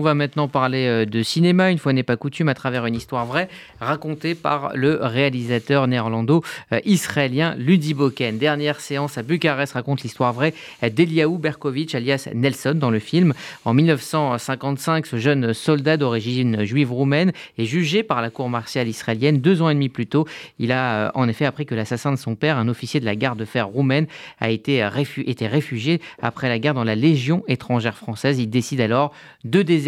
On va maintenant parler euh, de cinéma, une fois n'est pas coutume, à travers une histoire vraie racontée par le réalisateur néerlando-israélien Ludi Boken. Dernière séance à Bucarest raconte l'histoire vraie d'Eliaou Berkovic, alias Nelson, dans le film. En 1955, ce jeune soldat d'origine juive roumaine est jugé par la cour martiale israélienne. Deux ans et demi plus tôt, il a euh, en effet appris que l'assassin de son père, un officier de la garde de fer roumaine, a été, été réfugié après la guerre dans la Légion étrangère française. Il décide alors de déserter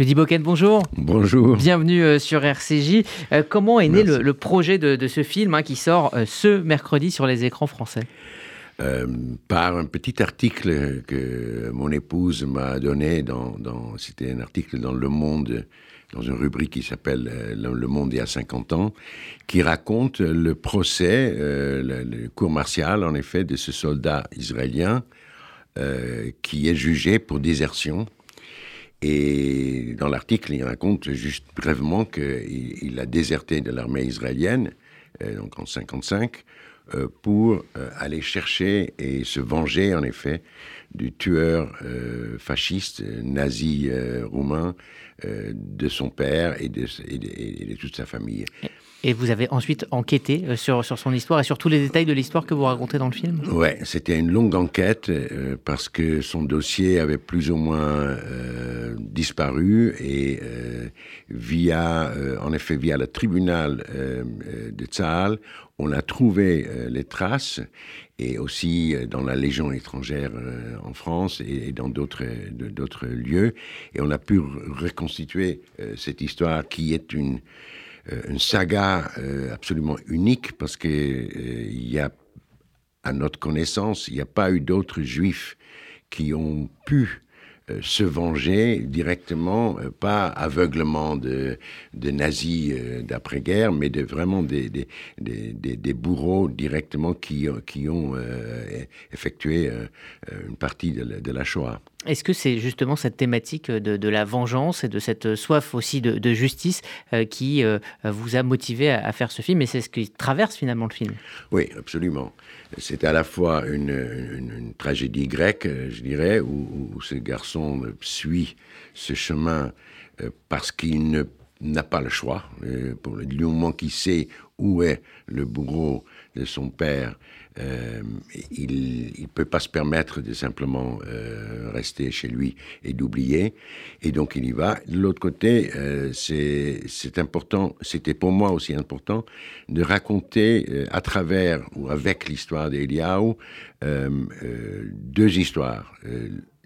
Le Diboken, bonjour. Bonjour. Bienvenue euh, sur RCJ. Euh, comment est né le, projet de, ce film hein, qui sort euh, ce mercredi sur les écrans français? Par un petit article que mon épouse m'a donné dans, c'était un article dans Le Monde dans une rubrique qui s'appelle Le Monde il y a 50 ans, qui raconte le procès, le, cours martial, en effet, de ce soldat israélien qui est jugé pour désertion et dans l'article, il raconte juste brièvement qu'il il a déserté de l'armée israélienne, euh, donc en 55, euh, pour euh, aller chercher et se venger, en effet, du tueur fasciste nazi roumain de son père et de toute sa famille. Et vous avez ensuite enquêté euh, sur, sur son histoire et sur tous les détails de l'histoire que vous racontez dans le film? Ouais, c'était une longue enquête euh, parce que son dossier avait plus ou moins euh, disparu et via, en effet, via le tribunal de Tzahal, on a trouvé les traces et aussi dans la Légion étrangère en France et, dans d'autres d'autres lieux. Et on a pu reconstituer cette histoire qui est une une saga euh, absolument unique parce que euh, y a, à notre connaissance, il n'y a pas eu d'autres juifs qui ont pu se venger directement, pas aveuglement de, nazis d'après-guerre, mais vraiment des, bourreaux directement qui, ont effectué une partie de la Shoah. Est-ce que c'est justement cette thématique de, la vengeance et de cette soif aussi de, justice euh, qui euh, vous a motivé à, faire ce film? Et c'est ce qui traverse finalement le film Oui, absolument. C'est à la fois une, tragédie grecque, je dirais, où, ce garçon suit ce chemin euh, parce qu'il n'a pas le choix. Pour le, du moment qu'il sait où est le bourreau de son père, euh, il ne peut pas se permettre de simplement euh, rester chez lui et d'oublier. Et donc il y va. De l'autre côté, euh, c'est important, c'était pour moi aussi important, de raconter à travers ou avec l'histoire d'Eliaou deux histoires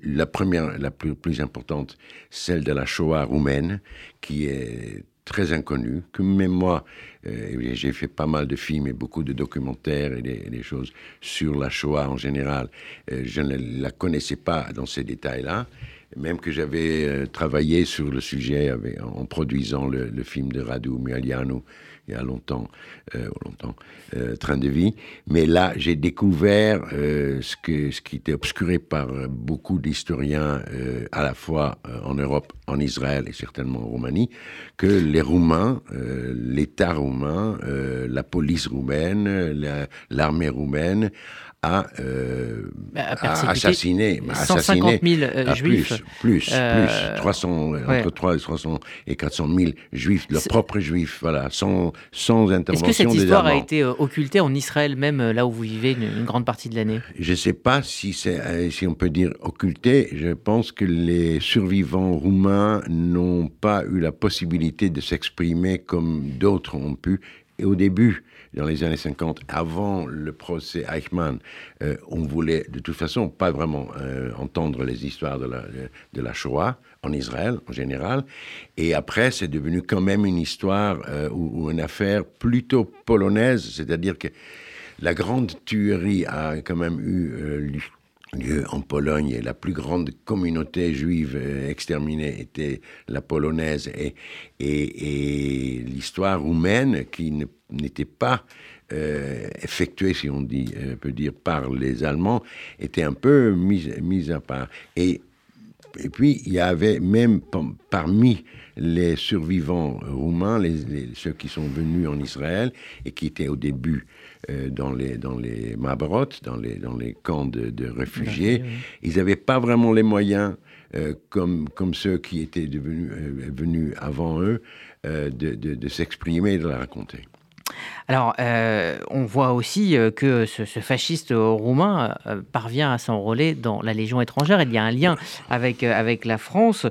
la première, la plus, plus, importante, celle de la Shoah roumaine, qui est très inconnue, que même moi, euh, j'ai fait pas mal de films et beaucoup de documentaires et des, choses sur la Shoah en général. Euh, je ne la connaissais pas dans ces détails-là, même que j'avais euh, travaillé sur le sujet en produisant le, film de Radu Mialianu il y a longtemps, euh, longtemps euh, Train de vie. Mais là, j'ai découvert ce, qui était obscuré par beaucoup d'historiens, à la fois en Europe, en Israël et certainement en Roumanie, que les Roumains, l'État roumain, la police roumaine, l'armée roumaine a, euh, bah, assassiné, 150 000 euh, juifs. Plus, plus, euh, plus. 300, entre 300 et 300 et 400 000 juifs, leurs propres juifs, voilà, sans, sans intervention Est-ce que cette histoire a été occultée en Israël même, là où vous vivez une, grande partie de l'année? Je ne sais pas si, si on peut dire occulté. Je pense que les survivants roumains n'ont pas eu la possibilité de s'exprimer comme d'autres ont pu. Et au début, dans les années 50, avant le procès Eichmann, euh, on voulait de toute façon pas vraiment euh, entendre les histoires de la, de la Shoah en Israël en général. Et après, c'est devenu quand même une histoire euh, ou, une affaire plutôt polonaise, c'est-à-dire que la grande tuerie a quand même eu lieu en Pologne et la plus grande communauté juive exterminée était la polonaise et, et, l'histoire roumaine qui n'était pas effectuées, si on dit, peut dire, par les Allemands, étaient un peu mises, mises à part. Et, et puis, il y avait même parmi les survivants roumains, les, ceux qui sont venus en Israël et qui étaient au début euh, dans les, dans les Mabrot, dans les, dans les camps de, réfugiés, ils n'avaient pas vraiment les moyens, euh, comme, comme ceux qui étaient devenus, euh, venus avant eux, de, de, de s'exprimer et de la raconter. Alors, euh, on voit aussi euh, que ce, fasciste roumain euh, parvient à s'enrôler dans la Légion étrangère. Il y a un lien avec, avec la France.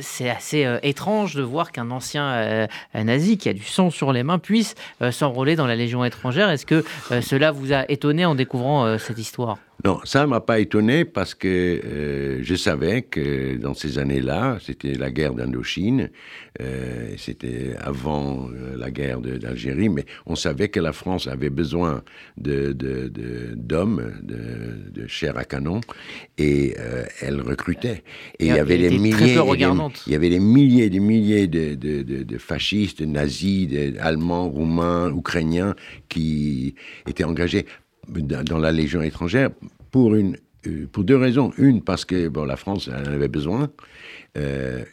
c'est assez étrange de voir qu'un ancien nazi qui a du sang sur les mains puisse s'enrôler dans la Légion étrangère. Est-ce que cela vous a étonné en découvrant cette histoire? Non, ça m'a pas étonné parce que je savais que dans ces années-là, c'était la guerre d'Indochine, c'était avant la guerre d'Algérie, mais on savait que la France avait besoin de d'hommes, de, de, chair à canon, et elle recrutait. Et il y avait des milliers, il y avait des milliers, des milliers de, de fascistes, de nazis, allemands, roumains, ukrainiens qui étaient engagés dans la Légion étrangère pour, une, euh, pour deux raisons. Une, parce que bon, la France en avait besoin, euh,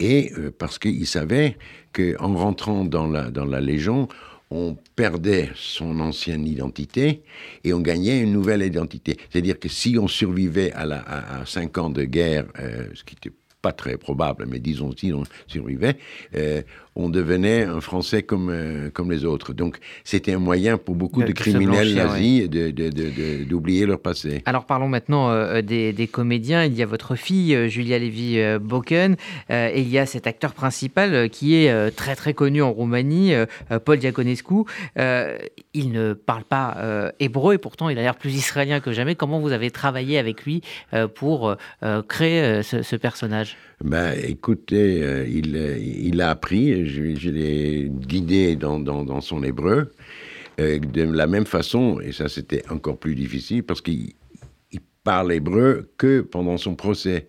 et euh, parce qu'il savait qu'en rentrant dans la, dans la Légion, on perdait son ancienne identité et on gagnait une nouvelle identité. C'est-à-dire que si on survivait à, à, cinq ans de guerre, ce qui était pas très probable, mais disons si on survivait, euh, on devenait un Français comme, euh, comme les autres. Donc c'était un moyen pour beaucoup de, criminels nazis d'oublier leur passé. Alors parlons maintenant euh, des, comédiens. Il y a votre fille, Julia Lévy-Boken, et il y a cet acteur principal qui est très très connu en Roumanie, Paul Diaconescu. il ne parle pas hébreu et pourtant il a l'air plus israélien que jamais. Comment vous avez travaillé avec lui pour créer ce personnage? Ben, écoutez, euh, il, euh, il, a appris, je, l'ai guidé dans, son hébreu, euh, de la même façon, et ça c'était encore plus difficile, parce qu'il parle hébreu que pendant son procès.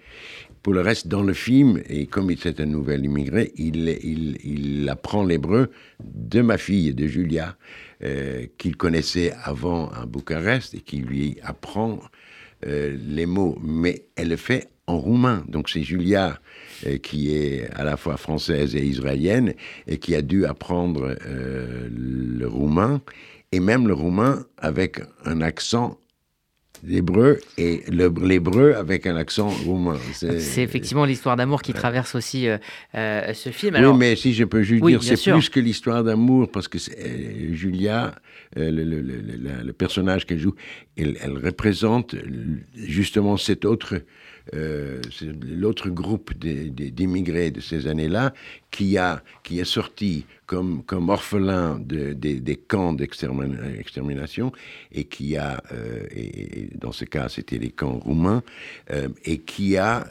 Pour le reste, dans le film, et comme il est un nouvel immigré, il apprend l'hébreu de ma fille, de Julia, qu'il connaissait avant à Bucarest, et qui lui apprend les mots. Mais elle le fait en roumain. Donc c'est Julia euh, qui est à la fois française et israélienne et qui a dû apprendre euh, le roumain et même le roumain avec un accent l'hébreu et l'hébreu avec un accent roumain. C'est effectivement l'histoire d'amour qui traverse aussi euh, ce film. oui, mais si je peux juste dire, c'est plus que l'histoire d'amour parce que Julia, le, le, personnage qu'elle joue, elle, elle, représente justement cet autre euh, c'est l'autre groupe d'immigrés de ces années-là qui, a, qui est sorti comme, comme orphelin de, des camps d'extermination et qui a, euh, et, dans ce cas c'était les camps roumains, euh, et qui a,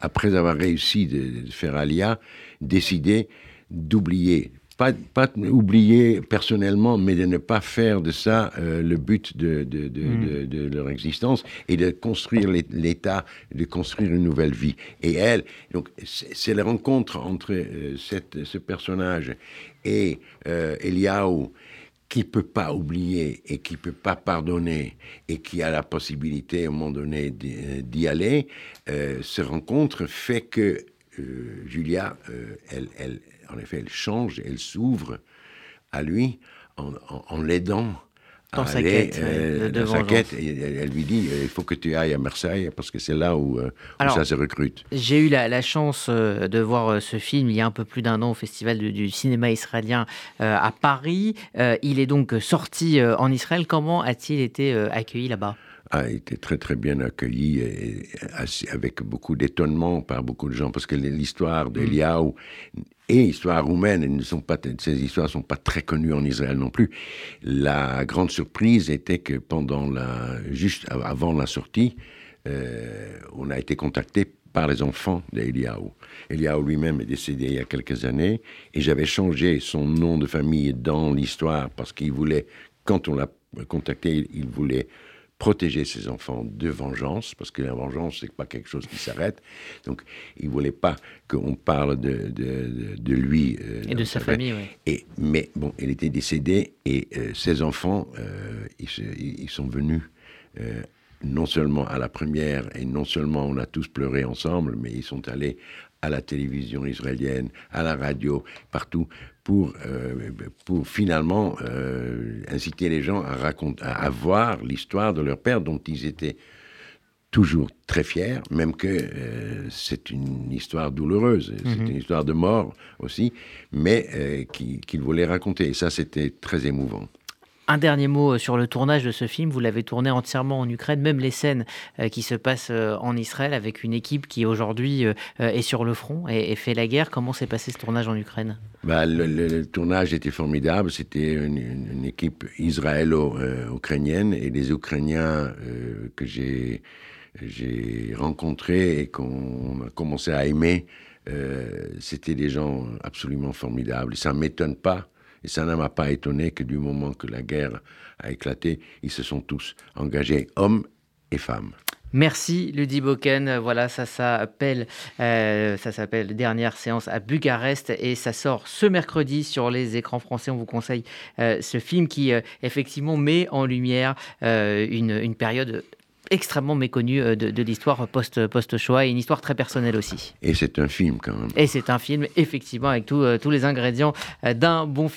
après avoir réussi de, de faire Alia, décidé d'oublier pas, pas oublier personnellement, mais de ne pas faire de ça euh, le but de, de, leur existence et de construire l'État, de construire une nouvelle vie. Et elle, donc, c'est la rencontre entre euh, cette, ce personnage et euh, Eliaou qui peut pas oublier et qui peut pas pardonner et qui a la possibilité à un moment donné d'y aller, euh, se rencontre fait que Julia, elle, elle, en effet, elle change, elle s'ouvre à lui en, l'aidant dans sa quête, euh, dans sa quête elle, lui dit il faut que tu ailles à Marseille parce que c'est là où, euh, ça se recrute. J'ai eu la, chance euh, de voir ce film il y a un peu plus d'un an au Festival du, cinéma israélien à Paris. il est donc sorti en Israël. Comment a-t-il été accueilli là-bas? A été très très bien accueilli et, avec beaucoup d'étonnement par beaucoup de gens parce que l'histoire d'Eliaou et l'histoire roumaine, ne sont pas, ces histoires ne sont pas très connues en Israël non plus. La grande surprise était que pendant la, juste avant la sortie, euh, on a été contacté par les enfants d'Eliaou. Eliaou lui-même est décédé il y a quelques années et j'avais changé son nom de famille dans l'histoire parce qu'il voulait, quand on l'a contacté, il voulait protéger ses enfants de vengeance, parce que la vengeance, c'est pas quelque chose qui s'arrête. Donc, il voulait pas qu'on parle de, de, de, lui. Euh, et de sa famille, oui. Et, mais bon, il était décédé et euh, ses enfants, ils, ils, sont venus non seulement à la première, et non seulement on a tous pleuré ensemble, mais ils sont allés à la télévision israélienne, à la radio, partout, pour, euh, pour finalement euh, inciter les gens à, raconter, à, voir l'histoire de leur père dont ils étaient toujours très fiers, même que euh, c'est une histoire douloureuse, c'est mhm. une histoire de mort aussi, mais qu'ils voulaient raconter. Et ça, c'était très émouvant. Un dernier mot euh, sur le tournage de ce film. Vous l'avez tourné entièrement en Ukraine, même les scènes euh, qui se passent euh, en Israël avec une équipe qui aujourd'hui est sur le front et, fait la guerre. Comment s'est passé ce tournage en Ukraine? Bah, le, tournage était formidable. C'était une, équipe israélo-ukrainienne et les Ukrainiens que j'ai rencontrés et qu'on a commencé à aimer, c'était des gens absolument formidables. Ça ne m'étonne pas et ça ne m'a pas étonné que du moment que la guerre a éclaté, ils se sont tous engagés, hommes et femmes. Merci Ludi Boken. Voilà, ça s'appelle euh, ça s'appelle Dernière séance à Bucarest et ça sort ce mercredi sur les écrans français. On vous conseille euh, ce film qui euh, effectivement met en lumière une, une période extrêmement méconnu euh, de, l'histoire post-Shoah et une histoire très personnelle aussi. Et c'est un film quand même. Et c'est un film, effectivement, avec tous les ingrédients d'un bon film.